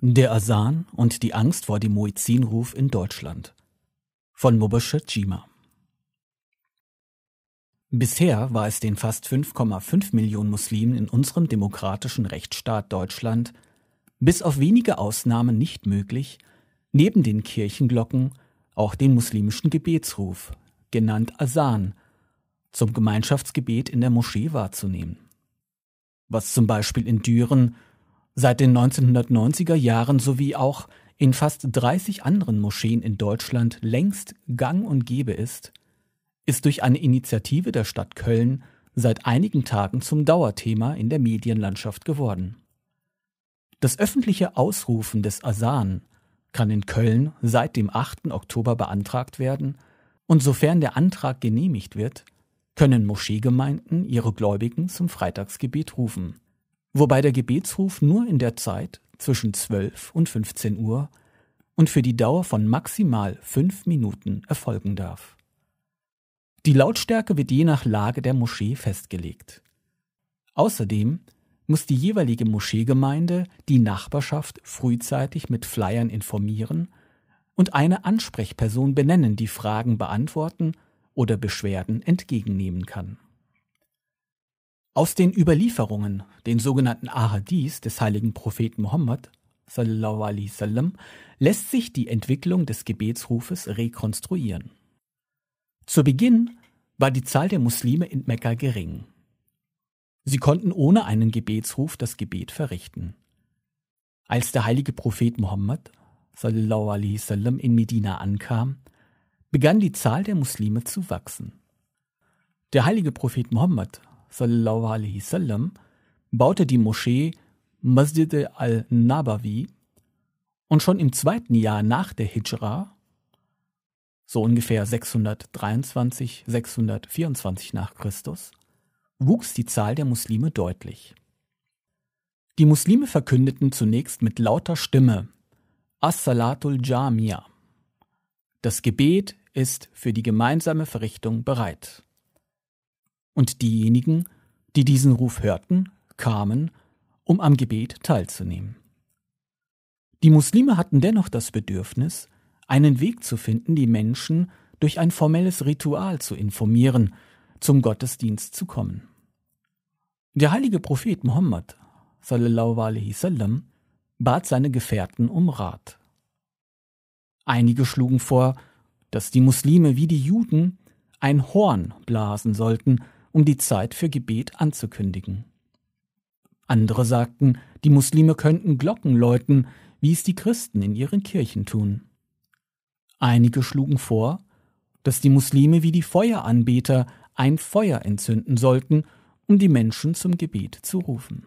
Der Asan und die Angst vor dem Muezzinruf in Deutschland von Mubashir Jima Bisher war es den fast 5,5 Millionen Muslimen in unserem demokratischen Rechtsstaat Deutschland bis auf wenige Ausnahmen nicht möglich, neben den Kirchenglocken auch den muslimischen Gebetsruf, genannt Asan, zum Gemeinschaftsgebet in der Moschee wahrzunehmen. Was zum Beispiel in Düren seit den 1990er Jahren sowie auch in fast 30 anderen Moscheen in Deutschland längst gang und gäbe ist, ist durch eine Initiative der Stadt Köln seit einigen Tagen zum Dauerthema in der Medienlandschaft geworden. Das öffentliche Ausrufen des Asan kann in Köln seit dem 8. Oktober beantragt werden und sofern der Antrag genehmigt wird, können Moscheegemeinden ihre Gläubigen zum Freitagsgebet rufen wobei der Gebetsruf nur in der Zeit zwischen 12 und 15 Uhr und für die Dauer von maximal fünf Minuten erfolgen darf. Die Lautstärke wird je nach Lage der Moschee festgelegt. Außerdem muss die jeweilige Moscheegemeinde die Nachbarschaft frühzeitig mit Flyern informieren und eine Ansprechperson benennen, die Fragen beantworten oder Beschwerden entgegennehmen kann. Aus den Überlieferungen, den sogenannten Ahadis des heiligen Propheten alaihi sallam, lässt sich die Entwicklung des Gebetsrufes rekonstruieren. Zu Beginn war die Zahl der Muslime in Mekka gering. Sie konnten ohne einen Gebetsruf das Gebet verrichten. Als der heilige Prophet alaihi sallam in Medina ankam, begann die Zahl der Muslime zu wachsen. Der heilige Prophet Muhammad sallam, baute die Moschee Masjid al-Nabawi und schon im zweiten Jahr nach der Hijra, so ungefähr 623, 624 nach Christus, wuchs die Zahl der Muslime deutlich. Die Muslime verkündeten zunächst mit lauter Stimme As-Salatul Jamia. Das Gebet ist für die gemeinsame Verrichtung bereit. Und diejenigen, die diesen Ruf hörten, kamen, um am Gebet teilzunehmen. Die Muslime hatten dennoch das Bedürfnis, einen Weg zu finden, die Menschen durch ein formelles Ritual zu informieren, zum Gottesdienst zu kommen. Der heilige Prophet alaihi sallam, bat seine Gefährten um Rat. Einige schlugen vor, dass die Muslime wie die Juden ein Horn blasen sollten, um die Zeit für Gebet anzukündigen. Andere sagten, die Muslime könnten Glocken läuten, wie es die Christen in ihren Kirchen tun. Einige schlugen vor, dass die Muslime wie die Feueranbeter ein Feuer entzünden sollten, um die Menschen zum Gebet zu rufen.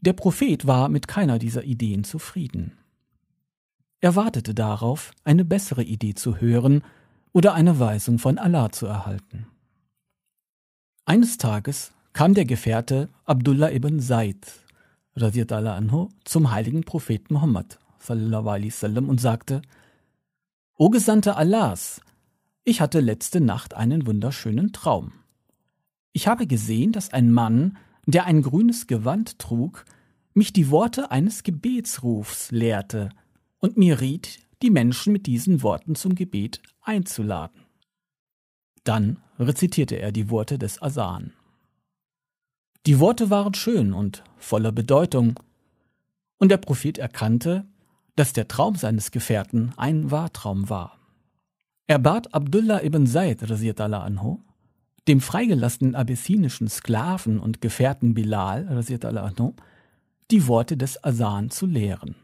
Der Prophet war mit keiner dieser Ideen zufrieden. Er wartete darauf, eine bessere Idee zu hören oder eine Weisung von Allah zu erhalten. Eines Tages kam der Gefährte Abdullah ibn Said anhu, zum heiligen Propheten Muhammad sallam, und sagte, O Gesandter Allahs, ich hatte letzte Nacht einen wunderschönen Traum. Ich habe gesehen, dass ein Mann, der ein grünes Gewand trug, mich die Worte eines Gebetsrufs lehrte und mir riet, die Menschen mit diesen Worten zum Gebet einzuladen. Dann rezitierte er die Worte des Asan. Die Worte waren schön und voller Bedeutung, und der Prophet erkannte, dass der Traum seines Gefährten ein Wahrtraum war. Er bat Abdullah ibn Said anhu, dem freigelassenen abessinischen Sklaven und Gefährten Bilal anhu, die Worte des Asan zu lehren.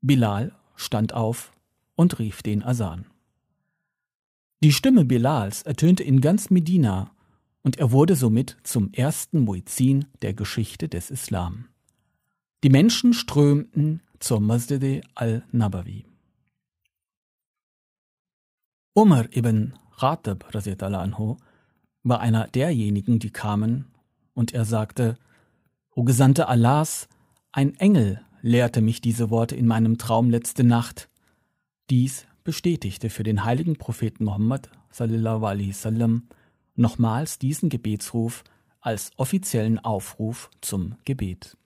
Bilal stand auf und rief den Asan. Die Stimme Bilals ertönte in ganz Medina und er wurde somit zum ersten Muezzin der Geschichte des Islam. Die Menschen strömten zur Masjid al-Nabawi. Umar ibn Khattab anhu, war einer derjenigen, die kamen, und er sagte, O Gesandte Allahs, ein Engel lehrte mich diese Worte in meinem Traum letzte Nacht. Dies bestätigte für den heiligen Propheten sallam, nochmals diesen Gebetsruf als offiziellen Aufruf zum Gebet.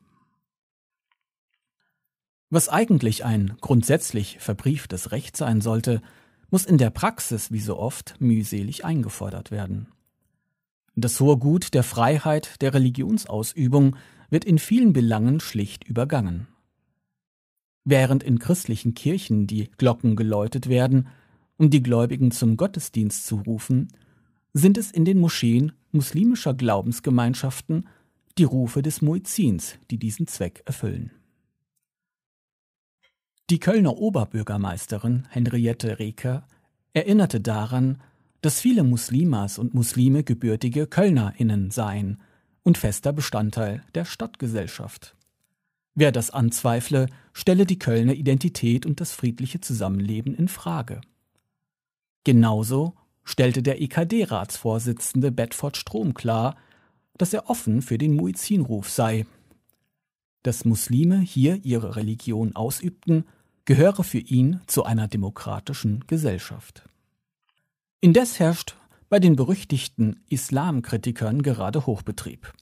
Was eigentlich ein grundsätzlich verbrieftes Recht sein sollte, muss in der Praxis wie so oft mühselig eingefordert werden. Das hohe Gut der Freiheit der Religionsausübung wird in vielen Belangen schlicht übergangen. Während in christlichen Kirchen die Glocken geläutet werden, um die Gläubigen zum Gottesdienst zu rufen, sind es in den Moscheen muslimischer Glaubensgemeinschaften die Rufe des Muezzins, die diesen Zweck erfüllen. Die Kölner Oberbürgermeisterin Henriette Reker erinnerte daran, dass viele Muslimas und Muslime gebürtige KölnerInnen seien und fester Bestandteil der Stadtgesellschaft. Wer das anzweifle, stelle die Kölner Identität und das friedliche Zusammenleben in Frage. Genauso stellte der EKD-Ratsvorsitzende Bedford Strom klar, dass er offen für den Muizzinruf sei, dass Muslime hier ihre Religion ausübten, gehöre für ihn zu einer demokratischen Gesellschaft. Indes herrscht bei den berüchtigten Islamkritikern gerade Hochbetrieb.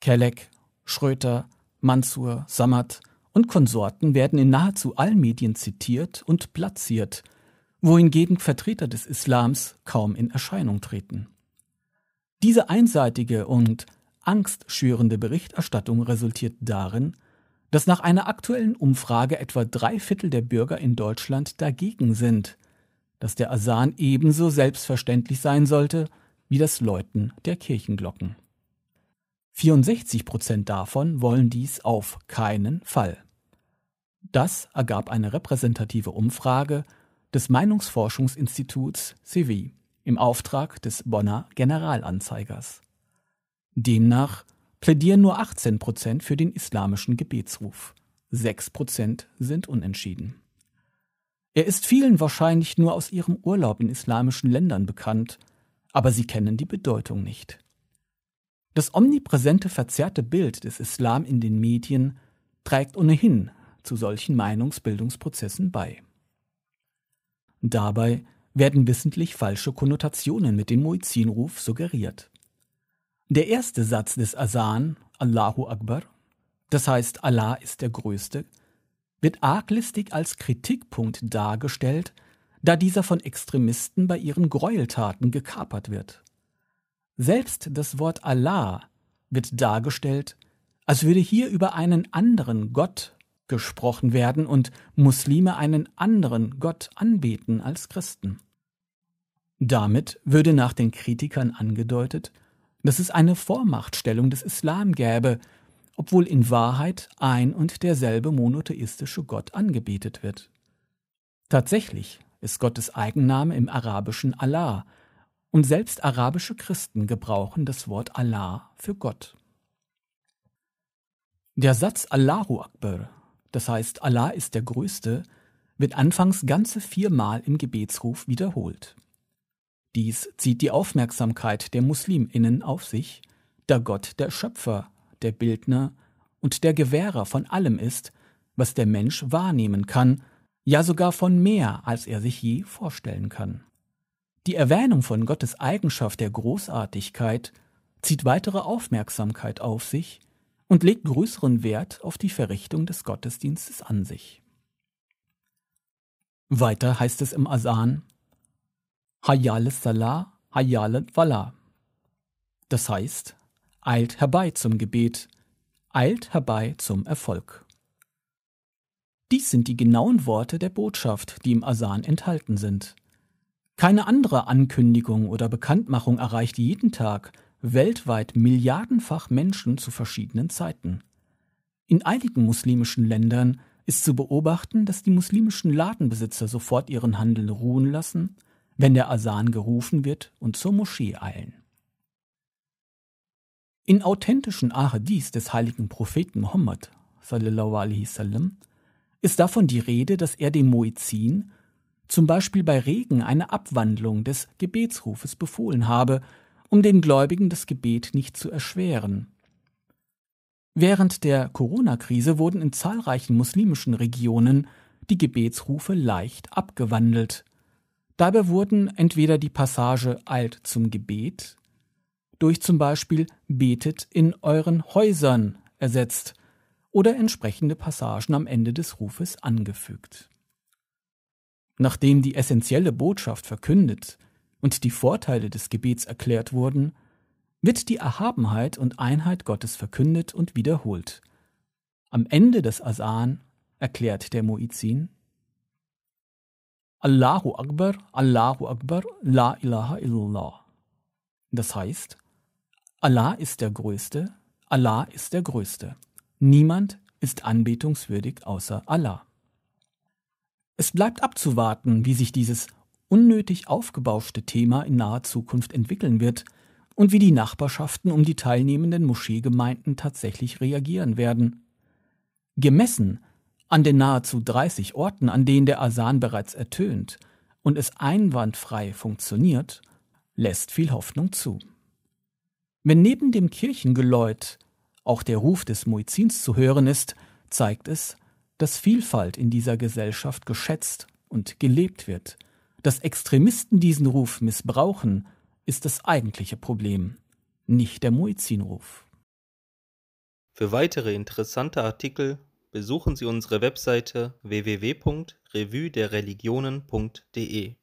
Kelleck, Schröter, Mansur, Samad und Konsorten werden in nahezu allen Medien zitiert und platziert, wohingegen Vertreter des Islams kaum in Erscheinung treten. Diese einseitige und angstschürende Berichterstattung resultiert darin, dass nach einer aktuellen Umfrage etwa drei Viertel der Bürger in Deutschland dagegen sind, dass der Asan ebenso selbstverständlich sein sollte wie das Läuten der Kirchenglocken. 64 Prozent davon wollen dies auf keinen Fall. Das ergab eine repräsentative Umfrage des Meinungsforschungsinstituts CW im Auftrag des Bonner Generalanzeigers. Demnach plädieren nur 18 Prozent für den islamischen Gebetsruf. 6 Prozent sind unentschieden. Er ist vielen wahrscheinlich nur aus ihrem Urlaub in islamischen Ländern bekannt, aber sie kennen die Bedeutung nicht. Das omnipräsente verzerrte Bild des Islam in den Medien trägt ohnehin zu solchen Meinungsbildungsprozessen bei. Dabei werden wissentlich falsche Konnotationen mit dem Muizzinruf suggeriert. Der erste Satz des Asan, Allahu Akbar, das heißt Allah ist der Größte, wird arglistig als Kritikpunkt dargestellt, da dieser von Extremisten bei ihren Gräueltaten gekapert wird. Selbst das Wort Allah wird dargestellt, als würde hier über einen anderen Gott gesprochen werden und Muslime einen anderen Gott anbeten als Christen. Damit würde nach den Kritikern angedeutet, dass es eine Vormachtstellung des Islam gäbe, obwohl in Wahrheit ein und derselbe monotheistische Gott angebetet wird. Tatsächlich ist Gottes Eigenname im Arabischen Allah, und selbst arabische Christen gebrauchen das Wort Allah für Gott. Der Satz Allahu Akbar, das heißt Allah ist der Größte, wird anfangs ganze viermal im Gebetsruf wiederholt. Dies zieht die Aufmerksamkeit der Musliminnen auf sich, da Gott der Schöpfer, der Bildner und der Gewährer von allem ist, was der Mensch wahrnehmen kann, ja sogar von mehr, als er sich je vorstellen kann. Die Erwähnung von Gottes Eigenschaft der Großartigkeit zieht weitere Aufmerksamkeit auf sich und legt größeren Wert auf die Verrichtung des Gottesdienstes an sich. Weiter heißt es im Asan Hayal Salah, Hayal Wala. Das heißt, eilt herbei zum Gebet, eilt herbei zum Erfolg. Dies sind die genauen Worte der Botschaft, die im Asan enthalten sind. Keine andere Ankündigung oder Bekanntmachung erreicht jeden Tag weltweit milliardenfach Menschen zu verschiedenen Zeiten. In einigen muslimischen Ländern ist zu beobachten, dass die muslimischen Ladenbesitzer sofort ihren Handel ruhen lassen, wenn der Asan gerufen wird und zur Moschee eilen. In authentischen Ahadis des heiligen Propheten sallam, ist davon die Rede, dass er dem Muezzin zum Beispiel bei Regen eine Abwandlung des Gebetsrufes befohlen habe, um den Gläubigen das Gebet nicht zu erschweren. Während der Corona-Krise wurden in zahlreichen muslimischen Regionen die Gebetsrufe leicht abgewandelt. Dabei wurden entweder die Passage Eilt zum Gebet durch zum Beispiel Betet in euren Häusern ersetzt oder entsprechende Passagen am Ende des Rufes angefügt. Nachdem die essentielle Botschaft verkündet und die Vorteile des Gebets erklärt wurden, wird die Erhabenheit und Einheit Gottes verkündet und wiederholt. Am Ende des Asan erklärt der Muizin Allahu Akbar, Allahu Akbar, La ilaha illallah. Das heißt, Allah ist der Größte, Allah ist der Größte. Niemand ist anbetungswürdig außer Allah. Es bleibt abzuwarten, wie sich dieses unnötig aufgebauschte Thema in naher Zukunft entwickeln wird und wie die Nachbarschaften um die teilnehmenden Moscheegemeinden tatsächlich reagieren werden. Gemessen an den nahezu 30 Orten, an denen der Asan bereits ertönt und es einwandfrei funktioniert, lässt viel Hoffnung zu. Wenn neben dem Kirchengeläut auch der Ruf des Muizins zu hören ist, zeigt es, dass Vielfalt in dieser Gesellschaft geschätzt und gelebt wird. Dass Extremisten diesen Ruf missbrauchen, ist das eigentliche Problem, nicht der Muizzinruf. Für weitere interessante Artikel besuchen Sie unsere Webseite www.revuedereligionen.de